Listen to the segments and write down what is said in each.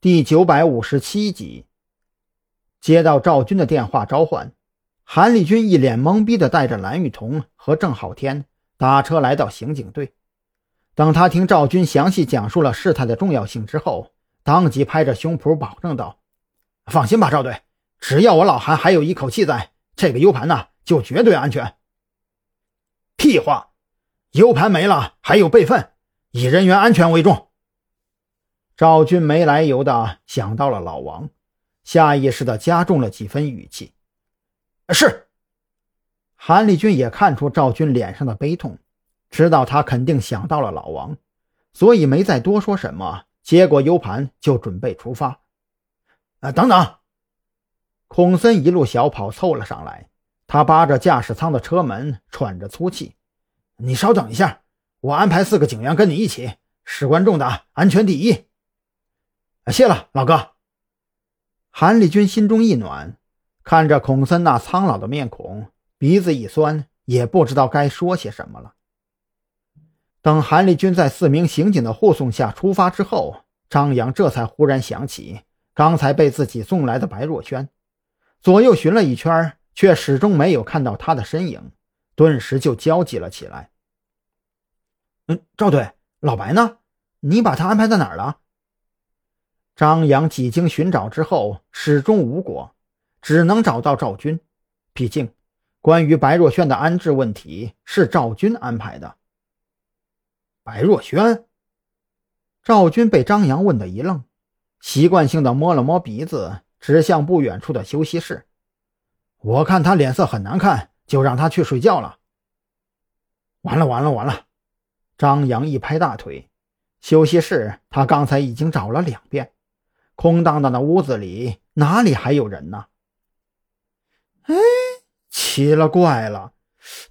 第九百五十七集，接到赵军的电话召唤，韩立军一脸懵逼的带着蓝玉彤和郑浩天打车来到刑警队。等他听赵军详细讲述了事态的重要性之后，当即拍着胸脯保证道：“放心吧，赵队，只要我老韩还有一口气在，这个 U 盘呢就绝对安全。”屁话，U 盘没了还有备份，以人员安全为重。赵军没来由的想到了老王，下意识的加重了几分语气。是。韩立军也看出赵军脸上的悲痛，知道他肯定想到了老王，所以没再多说什么，接过 U 盘就准备出发。啊，等等！孔森一路小跑凑了上来，他扒着驾驶舱的车门，喘着粗气：“你稍等一下，我安排四个警员跟你一起，事关重大，安全第一。”谢了，老哥。韩立军心中一暖，看着孔森那苍老的面孔，鼻子一酸，也不知道该说些什么了。等韩立军在四名刑警的护送下出发之后，张扬这才忽然想起刚才被自己送来的白若萱，左右寻了一圈，却始终没有看到他的身影，顿时就焦急了起来。嗯，赵队，老白呢？你把他安排在哪儿了？张扬几经寻找之后，始终无果，只能找到赵军。毕竟，关于白若萱的安置问题是赵军安排的。白若萱，赵军被张扬问的一愣，习惯性的摸了摸鼻子，指向不远处的休息室。我看他脸色很难看，就让他去睡觉了。完了完了完了！张扬一拍大腿，休息室他刚才已经找了两遍。空荡荡的屋子里哪里还有人呢？哎，奇了怪了，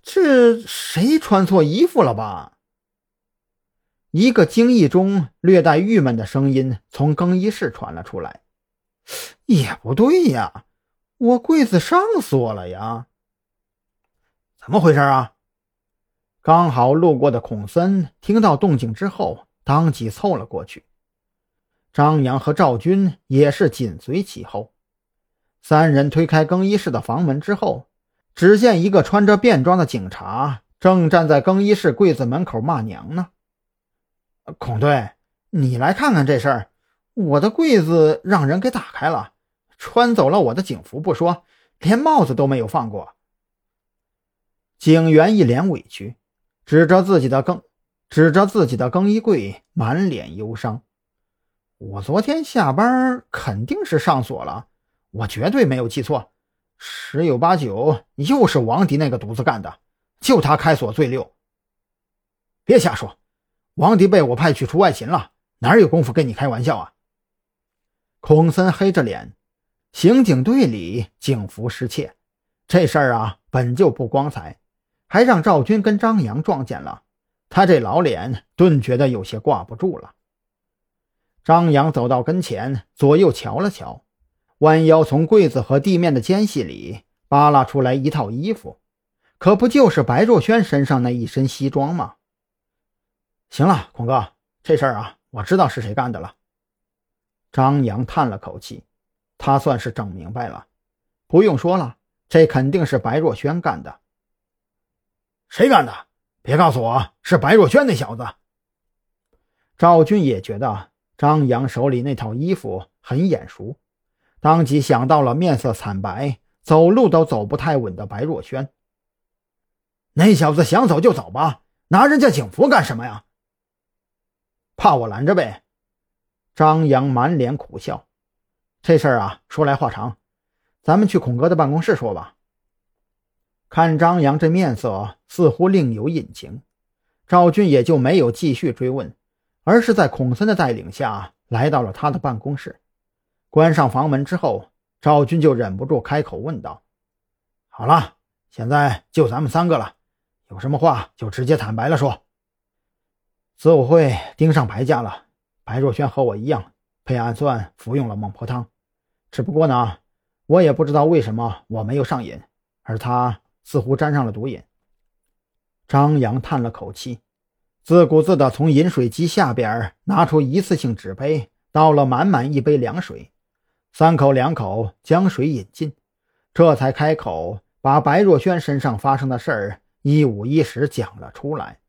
这谁穿错衣服了吧？一个惊异中略带郁闷的声音从更衣室传了出来。也不对呀，我柜子上锁了呀。怎么回事啊？刚好路过的孔森听到动静之后，当即凑了过去。张扬和赵军也是紧随其后，三人推开更衣室的房门之后，只见一个穿着便装的警察正站在更衣室柜子门口骂娘呢。孔队，你来看看这事儿，我的柜子让人给打开了，穿走了我的警服不说，连帽子都没有放过。警员一脸委屈，指着自己的更，指着自己的更衣柜，满脸忧伤。我昨天下班肯定是上锁了，我绝对没有记错，十有八九又是王迪那个犊子干的，就他开锁最溜。别瞎说，王迪被我派去出外勤了，哪有功夫跟你开玩笑啊？孔森黑着脸，刑警队里警服失窃，这事儿啊本就不光彩，还让赵军跟张扬撞见了，他这老脸顿觉得有些挂不住了。张扬走到跟前，左右瞧了瞧，弯腰从柜子和地面的间隙里扒拉出来一套衣服，可不就是白若轩身上那一身西装吗？行了，孔哥，这事儿啊，我知道是谁干的了。张扬叹了口气，他算是整明白了，不用说了，这肯定是白若轩干的。谁干的？别告诉我是白若轩那小子。赵军也觉得。张扬手里那套衣服很眼熟，当即想到了面色惨白、走路都走不太稳的白若萱。那小子想走就走吧，拿人家警服干什么呀？怕我拦着呗。张扬满脸苦笑。这事儿啊，说来话长，咱们去孔哥的办公室说吧。看张扬这面色，似乎另有隐情，赵俊也就没有继续追问。而是在孔森的带领下来到了他的办公室，关上房门之后，赵军就忍不住开口问道：“好了，现在就咱们三个了，有什么话就直接坦白了说。子午会盯上白家了，白若萱和我一样被暗算服用了孟婆汤，只不过呢，我也不知道为什么我没有上瘾，而他似乎沾上了毒瘾。”张扬叹了口气。自顾自地从饮水机下边拿出一次性纸杯，倒了满满一杯凉水，三口两口将水饮尽，这才开口把白若萱身上发生的事儿一五一十讲了出来。